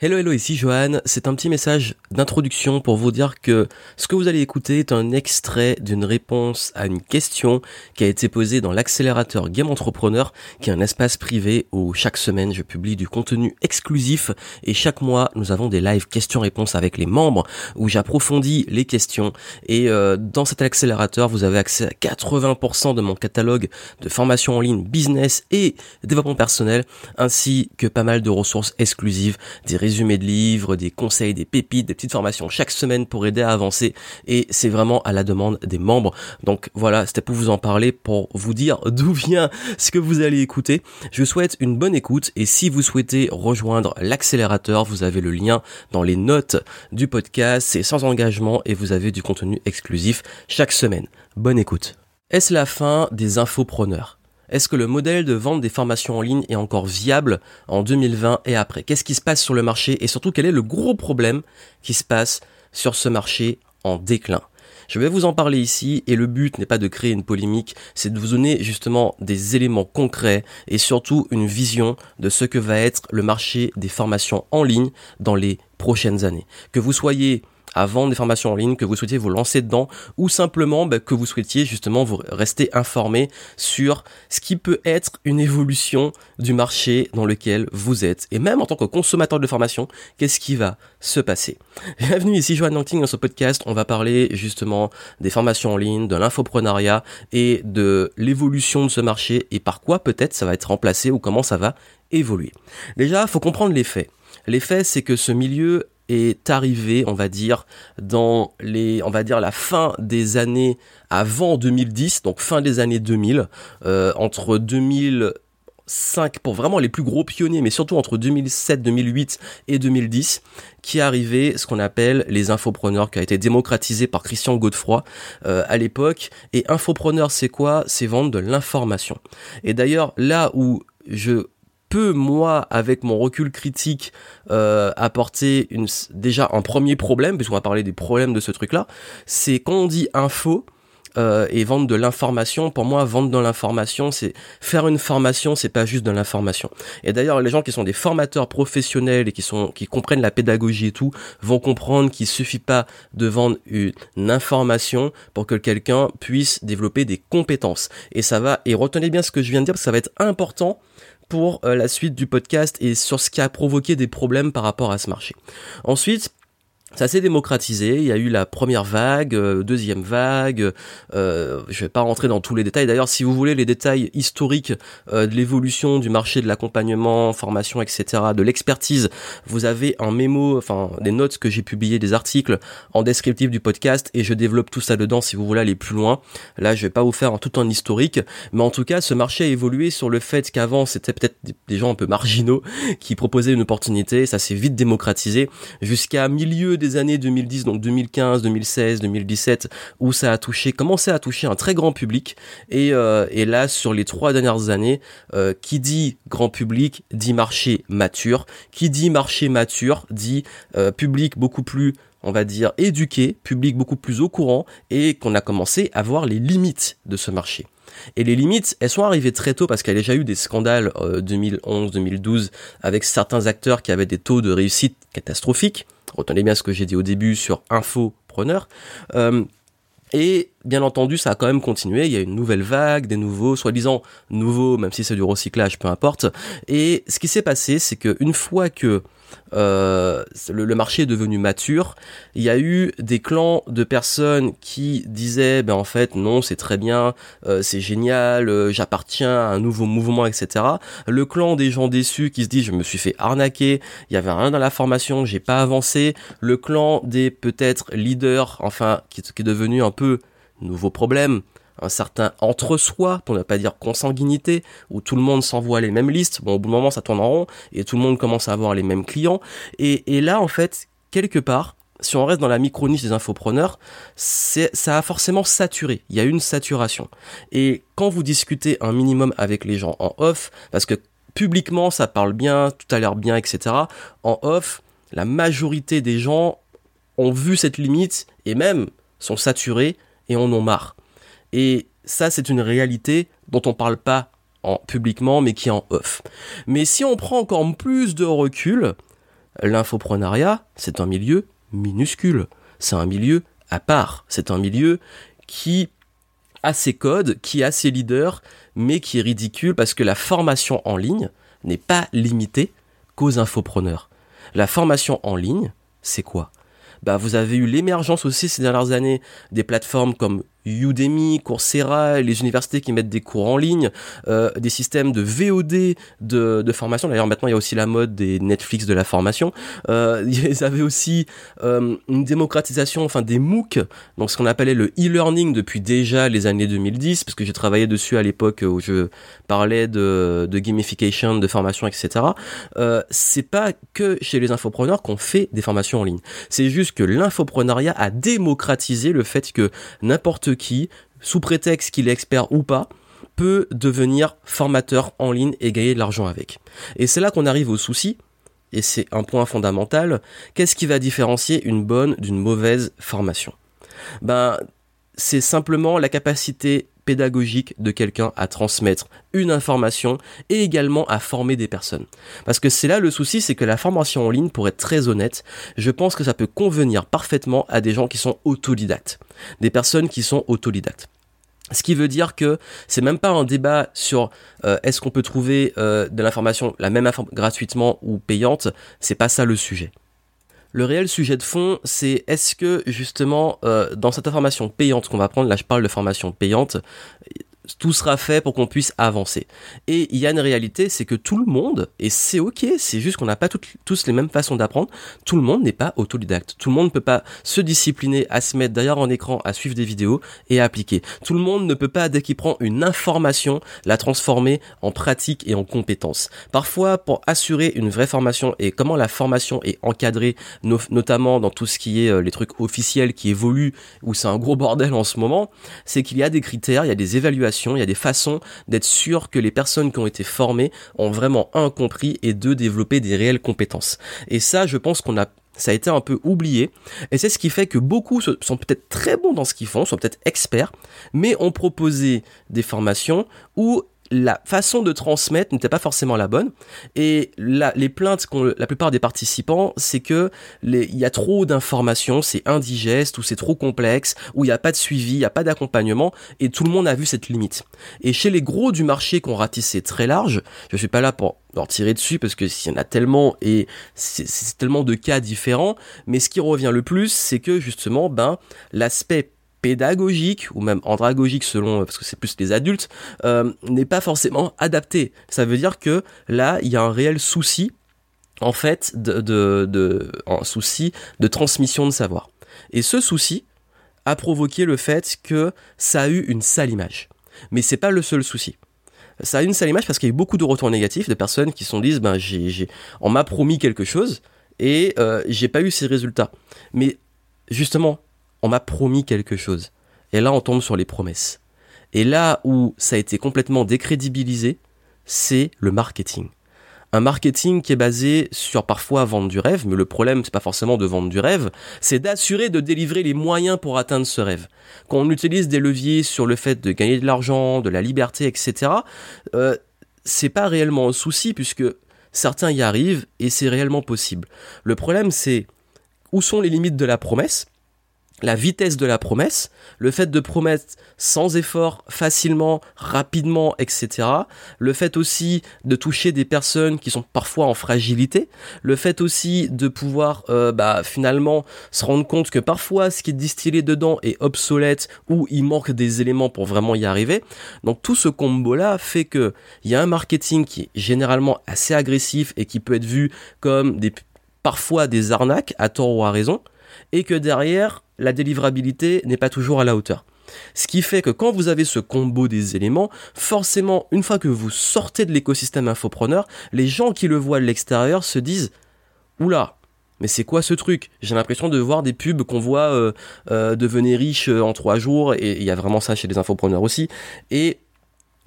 Hello hello ici Johan, c'est un petit message d'introduction pour vous dire que ce que vous allez écouter est un extrait d'une réponse à une question qui a été posée dans l'accélérateur Game Entrepreneur qui est un espace privé où chaque semaine je publie du contenu exclusif et chaque mois nous avons des live questions-réponses avec les membres où j'approfondis les questions. Et euh, dans cet accélérateur vous avez accès à 80% de mon catalogue de formation en ligne business et développement personnel ainsi que pas mal de ressources exclusives, des résumés de livres, des conseils, des pépites, des petites formations chaque semaine pour aider à avancer et c'est vraiment à la demande des membres. Donc voilà, c'était pour vous en parler, pour vous dire d'où vient ce que vous allez écouter. Je vous souhaite une bonne écoute et si vous souhaitez rejoindre l'accélérateur, vous avez le lien dans les notes du podcast, c'est sans engagement et vous avez du contenu exclusif chaque semaine. Bonne écoute. Est-ce la fin des infopreneurs? Est-ce que le modèle de vente des formations en ligne est encore viable en 2020 et après? Qu'est-ce qui se passe sur le marché et surtout quel est le gros problème qui se passe sur ce marché en déclin? Je vais vous en parler ici et le but n'est pas de créer une polémique, c'est de vous donner justement des éléments concrets et surtout une vision de ce que va être le marché des formations en ligne dans les prochaines années. Que vous soyez à vendre des formations en ligne, que vous souhaitiez vous lancer dedans, ou simplement bah, que vous souhaitiez justement vous rester informé sur ce qui peut être une évolution du marché dans lequel vous êtes. Et même en tant que consommateur de formation, qu'est-ce qui va se passer? Bienvenue ici Joanne Nanting dans ce podcast. On va parler justement des formations en ligne, de l'infoprenariat et de l'évolution de ce marché et par quoi peut-être ça va être remplacé ou comment ça va évoluer. Déjà, faut comprendre les faits. Les faits, c'est que ce milieu est arrivé, on va dire, dans les, on va dire la fin des années avant 2010, donc fin des années 2000, euh, entre 2005 pour vraiment les plus gros pionniers, mais surtout entre 2007, 2008 et 2010, qui est arrivé ce qu'on appelle les infopreneurs, qui a été démocratisé par Christian Godefroy euh, à l'époque. Et infopreneur, c'est quoi? C'est vendre de l'information. Et d'ailleurs, là où je peux moi avec mon recul critique euh, apporter une déjà un premier problème puisqu'on va parler des problèmes de ce truc là c'est quand on dit info euh, et vendre de l'information. Pour moi, vendre de l'information, c'est faire une formation, c'est pas juste de l'information. Et d'ailleurs, les gens qui sont des formateurs professionnels et qui sont qui comprennent la pédagogie et tout, vont comprendre qu'il suffit pas de vendre une information pour que quelqu'un puisse développer des compétences. Et ça va. Et retenez bien ce que je viens de dire, parce que ça va être important pour euh, la suite du podcast et sur ce qui a provoqué des problèmes par rapport à ce marché. Ensuite, ça s'est démocratisé, il y a eu la première vague, euh, deuxième vague, euh, je vais pas rentrer dans tous les détails. D'ailleurs, si vous voulez les détails historiques euh, de l'évolution du marché de l'accompagnement, formation, etc., de l'expertise, vous avez un mémo, enfin des notes que j'ai publiées, des articles en descriptif du podcast, et je développe tout ça dedans si vous voulez aller plus loin. Là, je vais pas vous faire tout un historique, mais en tout cas, ce marché a évolué sur le fait qu'avant, c'était peut-être des gens un peu marginaux qui proposaient une opportunité, ça s'est vite démocratisé, jusqu'à milieu des années 2010, donc 2015, 2016, 2017, où ça a touché, commencé à toucher un très grand public. Et, euh, et là, sur les trois dernières années, euh, qui dit grand public dit marché mature. Qui dit marché mature dit euh, public beaucoup plus on va dire éduqué, public beaucoup plus au courant et qu'on a commencé à voir les limites de ce marché. Et les limites, elles sont arrivées très tôt parce qu'il y a déjà eu des scandales 2011-2012 avec certains acteurs qui avaient des taux de réussite catastrophiques retenez bien ce que j'ai dit au début sur infopreneur. Euh, et bien entendu, ça a quand même continué. Il y a une nouvelle vague, des nouveaux, soi-disant nouveaux, même si c'est du recyclage, peu importe. Et ce qui s'est passé, c'est qu'une fois que euh, le, marché est devenu mature. Il y a eu des clans de personnes qui disaient, ben en fait non, c'est très bien, euh, c'est génial, euh, j'appartiens à un nouveau mouvement, etc. Le clan des gens déçus qui se disent, je me suis fait arnaquer, il y avait rien dans la formation, j'ai pas avancé. Le clan des peut-être leaders, enfin qui, qui est devenu un peu nouveau problème un certain entre-soi, pour ne pas dire consanguinité, où tout le monde s'envoie les mêmes listes. Bon, au bout d'un moment, ça tourne en rond et tout le monde commence à avoir les mêmes clients. Et, et là, en fait, quelque part, si on reste dans la micro-niche des infopreneurs, ça a forcément saturé. Il y a une saturation. Et quand vous discutez un minimum avec les gens en off, parce que publiquement, ça parle bien, tout a l'air bien, etc. En off, la majorité des gens ont vu cette limite et même sont saturés et en ont marre. Et ça, c'est une réalité dont on parle pas en publiquement, mais qui est en off. Mais si on prend encore plus de recul, L'infoprenariat, c'est un milieu minuscule. C'est un milieu à part. C'est un milieu qui a ses codes, qui a ses leaders, mais qui est ridicule parce que la formation en ligne n'est pas limitée qu'aux infopreneurs. La formation en ligne, c'est quoi? Bah, vous avez eu l'émergence aussi ces dernières années des plateformes comme Udemy, Coursera, les universités qui mettent des cours en ligne, euh, des systèmes de VOD de, de formation. D'ailleurs, maintenant, il y a aussi la mode des Netflix de la formation. Euh, ils avaient aussi euh, une démocratisation, enfin des MOOC, donc ce qu'on appelait le e-learning depuis déjà les années 2010, parce que j'ai travaillé dessus à l'époque où je parlais de, de gamification, de formation, etc. Euh, c'est pas que chez les infopreneurs qu'on fait des formations en ligne. C'est juste que l'infoprenariat a démocratisé le fait que n'importe qui, sous prétexte qu'il est expert ou pas, peut devenir formateur en ligne et gagner de l'argent avec. Et c'est là qu'on arrive au souci, et c'est un point fondamental, qu'est-ce qui va différencier une bonne d'une mauvaise formation? Ben, c'est simplement la capacité pédagogique de quelqu'un à transmettre une information et également à former des personnes. Parce que c'est là le souci, c'est que la formation en ligne, pour être très honnête, je pense que ça peut convenir parfaitement à des gens qui sont autodidactes. Des personnes qui sont autodidactes. Ce qui veut dire que c'est même pas un débat sur euh, est-ce qu'on peut trouver euh, de l'information la même gratuitement ou payante, c'est pas ça le sujet. Le réel sujet de fond, c'est est-ce que justement euh, dans cette information payante qu'on va prendre, là je parle de formation payante, tout sera fait pour qu'on puisse avancer. Et il y a une réalité, c'est que tout le monde, et c'est ok, c'est juste qu'on n'a pas tous les mêmes façons d'apprendre, tout le monde n'est pas autodidacte. Tout le monde ne peut pas se discipliner à se mettre derrière un écran, à suivre des vidéos et à appliquer. Tout le monde ne peut pas, dès qu'il prend une information, la transformer en pratique et en compétence. Parfois, pour assurer une vraie formation et comment la formation est encadrée, notamment dans tout ce qui est euh, les trucs officiels qui évoluent, où c'est un gros bordel en ce moment, c'est qu'il y a des critères, il y a des évaluations il y a des façons d'être sûr que les personnes qui ont été formées ont vraiment un compris et deux développé des réelles compétences. Et ça, je pense qu'on a ça a été un peu oublié et c'est ce qui fait que beaucoup sont peut-être très bons dans ce qu'ils font, sont peut-être experts, mais ont proposé des formations où la façon de transmettre n'était pas forcément la bonne. Et les plaintes qu'ont la plupart des participants, c'est que il y a trop d'informations, c'est indigeste ou c'est trop complexe, ou il n'y a pas de suivi, il n'y a pas d'accompagnement, et tout le monde a vu cette limite. Et chez les gros du marché qu'on ratissait très large, je suis pas là pour leur tirer dessus parce que s'il y en a tellement et c'est tellement de cas différents, mais ce qui revient le plus, c'est que justement, ben, l'aspect pédagogique ou même andragogique selon parce que c'est plus les adultes euh, n'est pas forcément adapté. Ça veut dire que là il y a un réel souci en fait de, de, un souci de transmission de savoir. Et ce souci a provoqué le fait que ça a eu une sale image. Mais c'est pas le seul souci. Ça a une sale image parce qu'il y a eu beaucoup de retours négatifs de personnes qui se sont dit ben j'ai on m'a promis quelque chose et euh, j'ai pas eu ces résultats. Mais justement on m'a promis quelque chose. Et là, on tombe sur les promesses. Et là où ça a été complètement décrédibilisé, c'est le marketing. Un marketing qui est basé sur parfois vendre du rêve, mais le problème c'est pas forcément de vendre du rêve, c'est d'assurer de délivrer les moyens pour atteindre ce rêve. Quand on utilise des leviers sur le fait de gagner de l'argent, de la liberté, etc., euh, c'est pas réellement un souci puisque certains y arrivent et c'est réellement possible. Le problème c'est où sont les limites de la promesse? La vitesse de la promesse, le fait de promettre sans effort, facilement, rapidement, etc. Le fait aussi de toucher des personnes qui sont parfois en fragilité. Le fait aussi de pouvoir euh, bah, finalement se rendre compte que parfois ce qui est distillé dedans est obsolète ou il manque des éléments pour vraiment y arriver. Donc tout ce combo-là fait que il y a un marketing qui est généralement assez agressif et qui peut être vu comme des parfois des arnaques à tort ou à raison et que derrière la délivrabilité n'est pas toujours à la hauteur. Ce qui fait que quand vous avez ce combo des éléments, forcément, une fois que vous sortez de l'écosystème infopreneur, les gens qui le voient de l'extérieur se disent Oula, mais c'est quoi ce truc? J'ai l'impression de voir des pubs qu'on voit euh, euh, devenir riches euh, en trois jours, et il y a vraiment ça chez les infopreneurs aussi. Et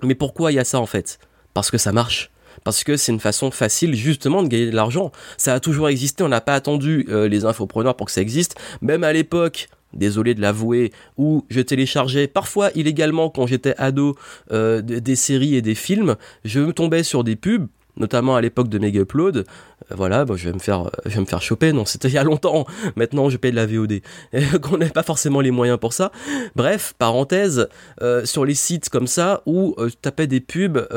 mais pourquoi il y a ça en fait? Parce que ça marche parce que c'est une façon facile justement de gagner de l'argent. Ça a toujours existé, on n'a pas attendu euh, les infopreneurs pour que ça existe. Même à l'époque, désolé de l'avouer, où je téléchargeais parfois illégalement quand j'étais ado euh, des séries et des films, je me tombais sur des pubs notamment à l'époque de Mega Upload, euh, voilà, bon, je vais me faire, je vais me faire choper. Non, c'était il y a longtemps. Maintenant, je paye de la VOD. Qu'on n'avait pas forcément les moyens pour ça. Bref, parenthèse, sur les sites comme ça où tu tapais des pubs.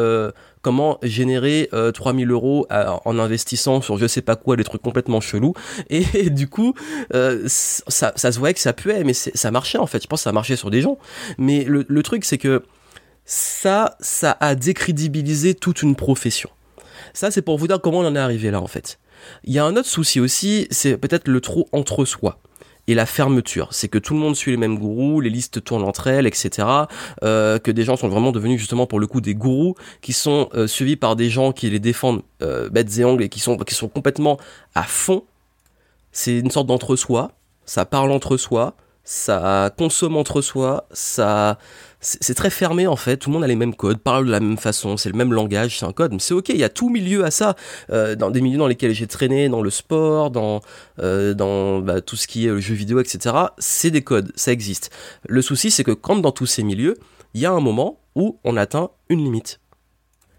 Comment générer 3000 euros en investissant sur je sais pas quoi, des trucs complètement chelous. Et, du coup, ça, ça se voyait que ça puait, mais ça marchait en fait. Je pense que ça marchait sur des gens. Mais le, le truc, c'est que ça, ça a décrédibilisé toute une profession. Ça, c'est pour vous dire comment on en est arrivé là, en fait. Il y a un autre souci aussi, c'est peut-être le trop entre soi et la fermeture. C'est que tout le monde suit les mêmes gourous, les listes tournent entre elles, etc. Euh, que des gens sont vraiment devenus justement pour le coup des gourous qui sont euh, suivis par des gens qui les défendent euh, bêtes et ongles et qui sont, qui sont complètement à fond. C'est une sorte d'entre-soi. Ça parle entre soi, ça consomme entre soi, ça c'est très fermé en fait, tout le monde a les mêmes codes, parle de la même façon, c'est le même langage, c'est un code, mais c'est ok, il y a tout milieu à ça, euh, dans des milieux dans lesquels j'ai traîné, dans le sport, dans, euh, dans bah, tout ce qui est le jeu vidéo, etc. C'est des codes, ça existe. Le souci c'est que quand dans tous ces milieux, il y a un moment où on atteint une limite.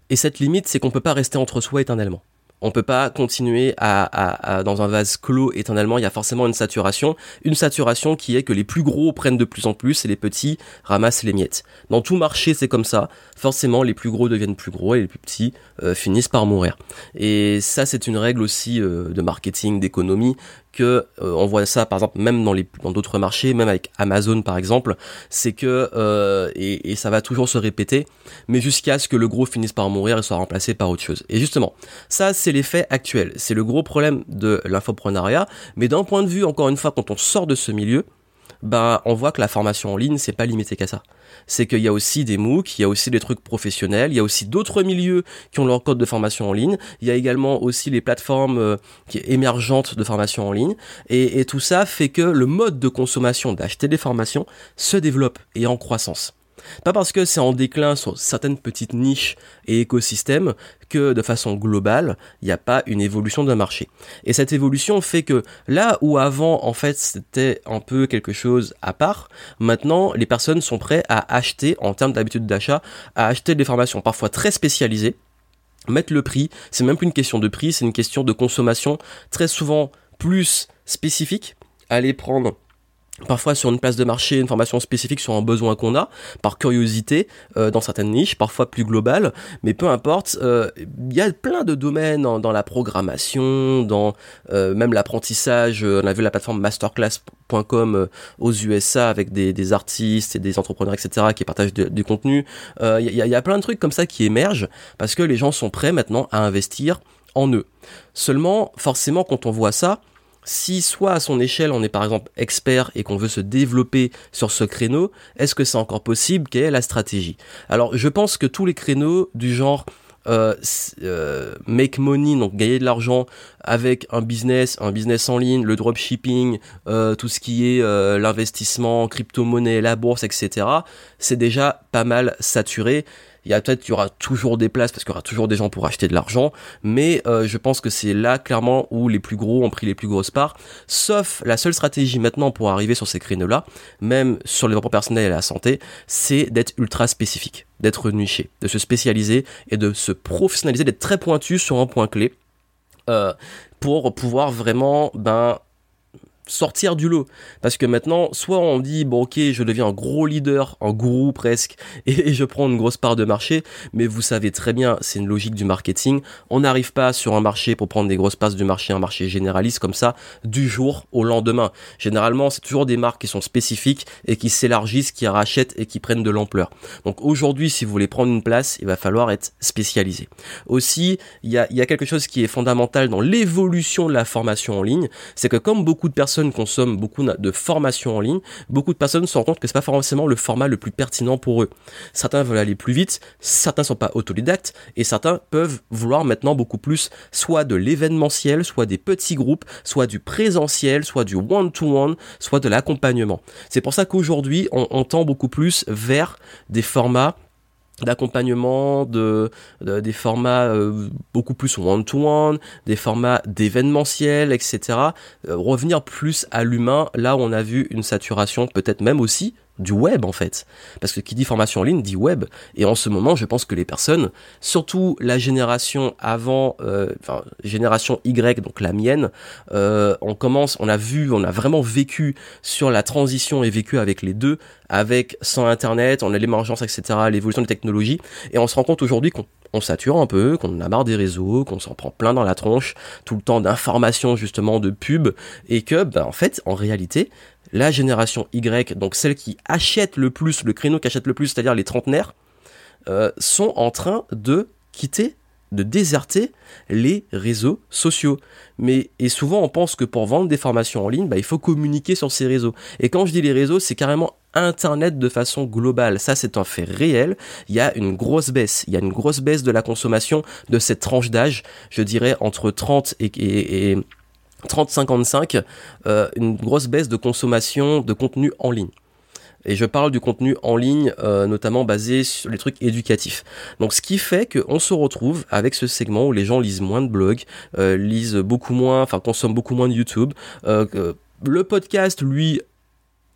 Et cette limite, c'est qu'on peut pas rester entre soi éternellement. On peut pas continuer à, dans un vase clos éternellement. Il y a forcément une saturation, une saturation qui est que les plus gros prennent de plus en plus et les petits ramassent les miettes. Dans tout marché, c'est comme ça. Forcément, les plus gros deviennent plus gros et les plus petits euh, finissent par mourir. Et ça, c'est une règle aussi euh, de marketing, d'économie que euh, on voit ça par exemple même dans les dans d'autres marchés, même avec Amazon par exemple, c'est que euh, et, et, ça va toujours se répéter, mais jusqu'à ce que le gros finisse par mourir et soit remplacé par autre chose. Et justement, ça c'est l'effet actuel, c'est le gros problème de l'infoprenariat, mais d'un point de vue encore une fois quand on sort de ce milieu, bah on voit que la formation en ligne c'est pas limité qu'à ça. C'est qu'il y a aussi des MOOC, il y a aussi des trucs professionnels, il y a aussi d'autres milieux qui ont leur code de formation en ligne, il y a également aussi les plateformes euh, émergentes de formation en ligne, et, tout ça fait que le mode de consommation d'acheter des formations se développe et en croissance. Pas parce que c'est en déclin sur certaines petites niches et écosystèmes que de façon globale, il n'y a pas une évolution d'un marché. Et cette évolution fait que là où avant, en fait, c'était un peu quelque chose à part, maintenant, les personnes sont prêtes à acheter, en termes d'habitude d'achat, à acheter des formations parfois très spécialisées, mettre le prix, c'est même plus une question de prix, c'est une question de consommation très souvent plus spécifique, aller prendre parfois sur une place de marché, une formation spécifique sur un besoin qu'on a, par curiosité, euh, dans certaines niches, parfois plus globales, mais peu importe, euh, il y a plein de domaines dans, la programmation, dans euh, même l'apprentissage, on a vu la plateforme masterclass.com aux USA avec des, artistes et des entrepreneurs, etc., qui partagent du contenu, il y, y a plein de trucs comme ça qui émergent, parce que les gens sont prêts maintenant à investir en eux. Seulement, forcément, quand on voit ça, si soit à son échelle on est par exemple expert et qu'on veut se développer sur ce créneau, est-ce que c'est encore possible? Quelle est la stratégie? Alors je pense que tous les créneaux du genre euh, euh, make money, donc gagner de l'argent avec un business, un business en ligne, le dropshipping, euh, tout ce qui est euh, l'investissement, crypto-monnaie, la bourse, etc. C'est déjà pas mal saturé il y a peut-être, il y aura toujours des places parce qu'il y aura toujours des gens pour acheter de l'argent, mais euh, je pense que c'est là clairement où les plus gros ont pris les plus grosses parts. Sauf la seule stratégie maintenant pour arriver sur ces créneaux-là, même sur le développement personnel et la santé, c'est d'être ultra spécifique, d'être niché, de se spécialiser et de se professionnaliser, d'être très pointu sur un point clé. Euh, pour pouvoir vraiment ben sortir du lot. Parce que maintenant, soit on dit, bon ok, je deviens un gros leader, un gourou presque, et, je prends une grosse part de marché, mais vous savez très bien, c'est une logique du marketing, on n'arrive pas sur un marché pour prendre des grosses parts du marché, un marché généraliste comme ça, du jour au lendemain. Généralement, c'est toujours des marques qui sont spécifiques et qui s'élargissent, qui rachètent et qui prennent de l'ampleur. Donc aujourd'hui, si vous voulez prendre une place, il va falloir être spécialisé. Aussi, il y a, y a quelque chose qui est fondamental dans l'évolution de la formation en ligne, c'est que comme beaucoup de personnes consomment beaucoup de formations en ligne, beaucoup de personnes se rendent compte que c'est pas forcément le format le plus pertinent pour eux. Certains veulent aller plus vite, certains sont pas autodidactes et certains peuvent vouloir maintenant beaucoup plus soit de l'événementiel, soit des petits groupes, soit du présentiel, soit du one-to-one, soit de l'accompagnement. C'est pour ça qu'aujourd'hui, on tend beaucoup plus vers des formats d'accompagnement, de, des formats euh, beaucoup plus one-to-one, des formats d'événementiel, etc. Euh, revenir plus à l'humain, là où on a vu une saturation peut-être même aussi du web en fait. Parce que qui dit formation en ligne dit web. Et en ce moment, je pense que les personnes, surtout la génération avant, euh, enfin génération Y, donc la mienne, euh, on commence, on a vu, on a vraiment vécu sur la transition et vécu avec les deux, avec sans Internet, on a l'émergence, etc., l'évolution des technologies, et on se rend compte aujourd'hui qu'on on sature un peu, qu'on a marre des réseaux, qu'on s'en prend plein dans la tronche, tout le temps d'informations justement, de pubs, et que, ben, en fait, en réalité, la génération Y, donc celle qui achète le plus, le créneau qui achète le plus, c'est-à-dire les trentenaires, euh, sont en train de quitter, de déserter les réseaux sociaux. Mais et souvent on pense que pour vendre des formations en ligne, bah, il faut communiquer sur ces réseaux. Et quand je dis les réseaux, c'est carrément Internet de façon globale. Ça, c'est un fait réel. Il y a une grosse baisse. Il y a une grosse baisse de la consommation de cette tranche d'âge, je dirais entre 30 et, et 30-55, euh, une grosse baisse de consommation de contenu en ligne. Et je parle du contenu en ligne, euh, notamment basé sur les trucs éducatifs. Donc ce qui fait qu'on se retrouve avec ce segment où les gens lisent moins de blogs, euh, lisent beaucoup moins, enfin consomment beaucoup moins de YouTube. le podcast, lui,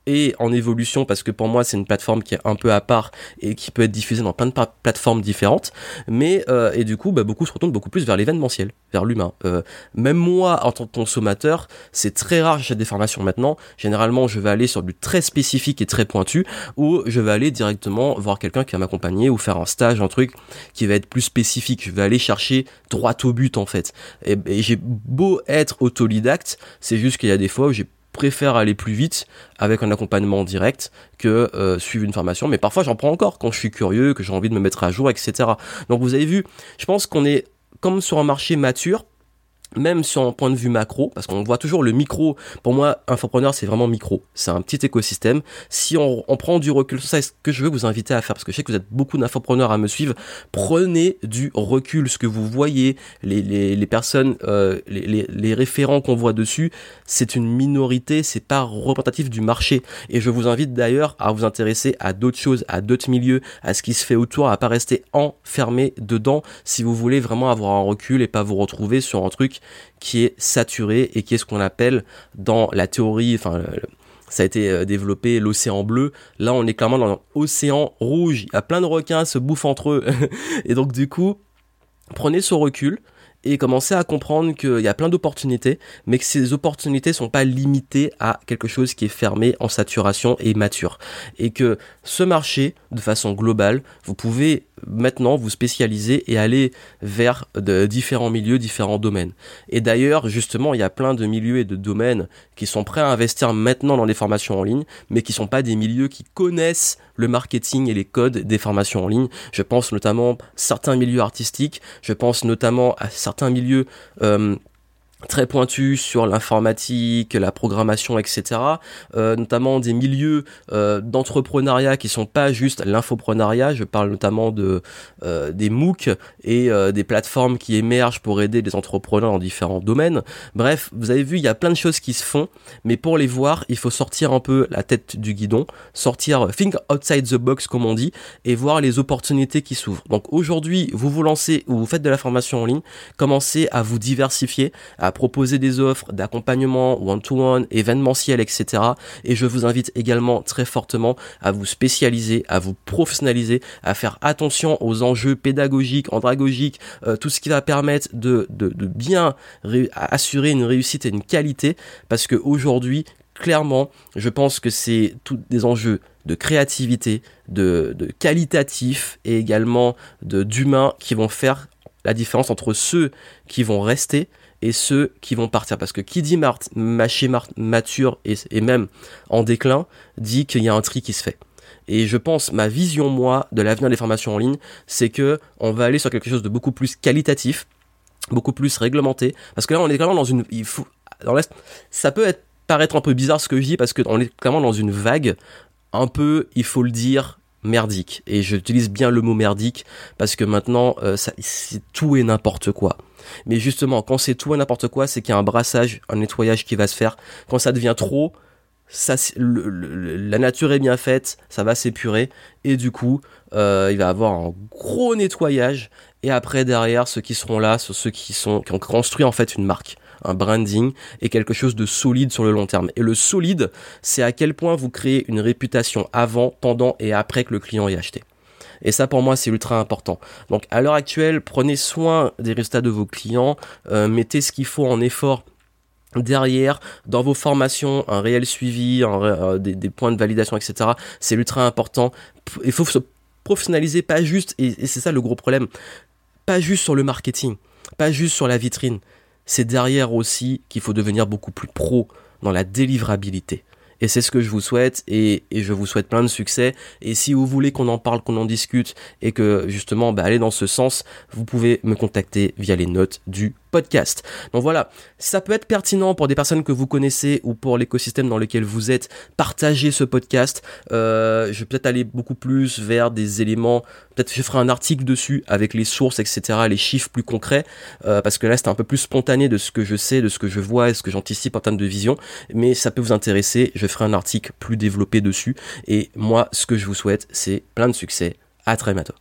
et en évolution parce que pour moi c'est une plateforme qui est un peu à part et qui peut être diffusée dans plein de plateformes différentes. Mais euh, et du coup bah, beaucoup se retournent beaucoup plus vers l'événementiel vers l'humain. Euh, même moi en tant que consommateur c'est très rare j'achète des formations maintenant. Généralement je vais aller sur du très spécifique et très pointu ou je vais aller directement voir quelqu'un qui va m'accompagner ou faire un stage un truc qui va être plus spécifique. Je vais aller chercher droit au but en fait. Et, et j'ai beau être autodidacte c'est juste qu'il y a des fois où j'ai préfère aller plus vite avec un accompagnement direct que euh, suivre une formation. Mais parfois, j'en prends encore quand je suis curieux, que j'ai envie de me mettre à jour, etc. Donc, vous avez vu, je pense qu'on est comme sur un marché mature même sur un point de vue macro, parce qu'on voit toujours le micro, pour moi, infopreneur, c'est vraiment micro. C'est un petit écosystème. Si on, prend du recul, ça, c'est ce que je veux vous inviter à faire, parce que je sais que vous êtes beaucoup d'infopreneurs à me suivre, prenez du recul. Ce que vous voyez, les, les, les personnes, euh, les, les, les, référents qu'on voit dessus, c'est une minorité, c'est pas représentatif du marché. Et je vous invite d'ailleurs à vous intéresser à d'autres choses, à d'autres milieux, à ce qui se fait autour, à pas rester enfermé dedans, si vous voulez vraiment avoir un recul et pas vous retrouver sur un truc qui est saturé et qui est ce qu'on appelle dans la théorie, enfin ça a été euh, développé l'océan bleu. Là, on est clairement dans l'océan rouge. Il y a plein de requins se bouffent entre eux. et donc du coup, prenez ce recul et commencez à comprendre qu'il y a plein d'opportunités, mais que ces opportunités sont pas limitées à quelque chose qui est fermé en saturation et mature. Et que ce marché, de façon globale, vous pouvez maintenant vous spécialiser et aller vers de différents milieux, différents domaines. Et d'ailleurs, justement, il y a plein de milieux et de domaines qui sont prêts à investir maintenant dans des formations en ligne, mais qui sont pas des milieux qui connaissent le marketing et les codes des formations en ligne. Je pense notamment certains milieux artistiques, je pense notamment à certains milieux euh, très pointu sur l'informatique, la programmation, etc. Euh, notamment des milieux euh, d'entrepreneuriat qui sont pas juste l'infoprenariat. Je parle notamment de euh, des MOOC et euh, des plateformes qui émergent pour aider les entrepreneurs dans différents domaines. Bref, vous avez vu, il y a plein de choses qui se font, mais pour les voir, il faut sortir un peu la tête du guidon, sortir think outside the box comme on dit, et voir les opportunités qui s'ouvrent. Donc aujourd'hui, vous vous lancez ou vous faites de la formation en ligne, commencez à vous diversifier, proposer des offres d'accompagnement one-to-one, événementiel, etc. Et je vous invite également très fortement à vous spécialiser, à vous professionnaliser, à faire attention aux enjeux pédagogiques, andragogiques, euh, tout ce qui va permettre de, de, bien assurer une réussite et une qualité, parce que aujourd'hui, clairement, je pense que c'est tous des enjeux de créativité, de, de qualitatif et également d'humain qui vont faire la différence entre ceux qui vont rester et ceux qui vont partir. Parce que qui dit marché mature et, même en déclin, dit qu'il y a un tri qui se fait. Et je pense, ma vision, moi, de l'avenir des formations en ligne, c'est que on va aller sur quelque chose de beaucoup plus qualitatif, beaucoup plus réglementé. Parce que là, on est clairement dans une, il faut, dans ça peut paraître un peu bizarre ce que je dis parce que on est clairement dans une vague un peu, il faut le dire, merdique. Et j'utilise bien le mot merdique parce que maintenant, euh, c'est tout et n'importe quoi. Mais justement, quand c'est tout et n'importe quoi, c'est qu'il y a un brassage, un nettoyage qui va se faire. Quand ça devient trop, ça, la nature est bien faite, ça va s'épurer et du coup, euh, il va avoir un gros nettoyage. Et après, derrière, ceux qui seront là, ceux qui sont qui ont construit en fait une marque un branding et quelque chose de solide sur le long terme. Et le solide, c'est à quel point vous créez une réputation avant, pendant et après que le client ait acheté. Et ça, pour moi, c'est ultra important. Donc, à l'heure actuelle, prenez soin des résultats de vos clients, euh, mettez ce qu'il faut en effort derrière dans vos formations un réel suivi euh, des, points de validation etc c'est ultra important. Il faut se professionnaliser pas juste et, c'est ça le gros problème pas juste sur le marketing pas juste sur la vitrine. C'est derrière aussi qu'il faut devenir beaucoup plus pro dans la délivrabilité et c'est ce que je vous souhaite et, je vous souhaite plein de succès. Et si vous voulez qu'on en parle, qu'on en discute et que justement bah, aller dans ce sens, vous pouvez me contacter via les notes du podcast. Donc voilà, ça peut être pertinent pour des personnes que vous connaissez ou pour l'écosystème dans lequel vous êtes. Partagez ce podcast. Euh, je vais peut-être aller beaucoup plus vers des éléments. Peut-être je ferai un article dessus avec les sources, etc., les chiffres plus concrets, euh, parce que là c'est un peu plus spontané de ce que je sais, de ce que je vois et ce que j'anticipe en termes de vision. Mais ça peut vous intéresser. Je ferai un article plus développé dessus. Et moi, ce que je vous souhaite, c'est plein de succès. À très bientôt.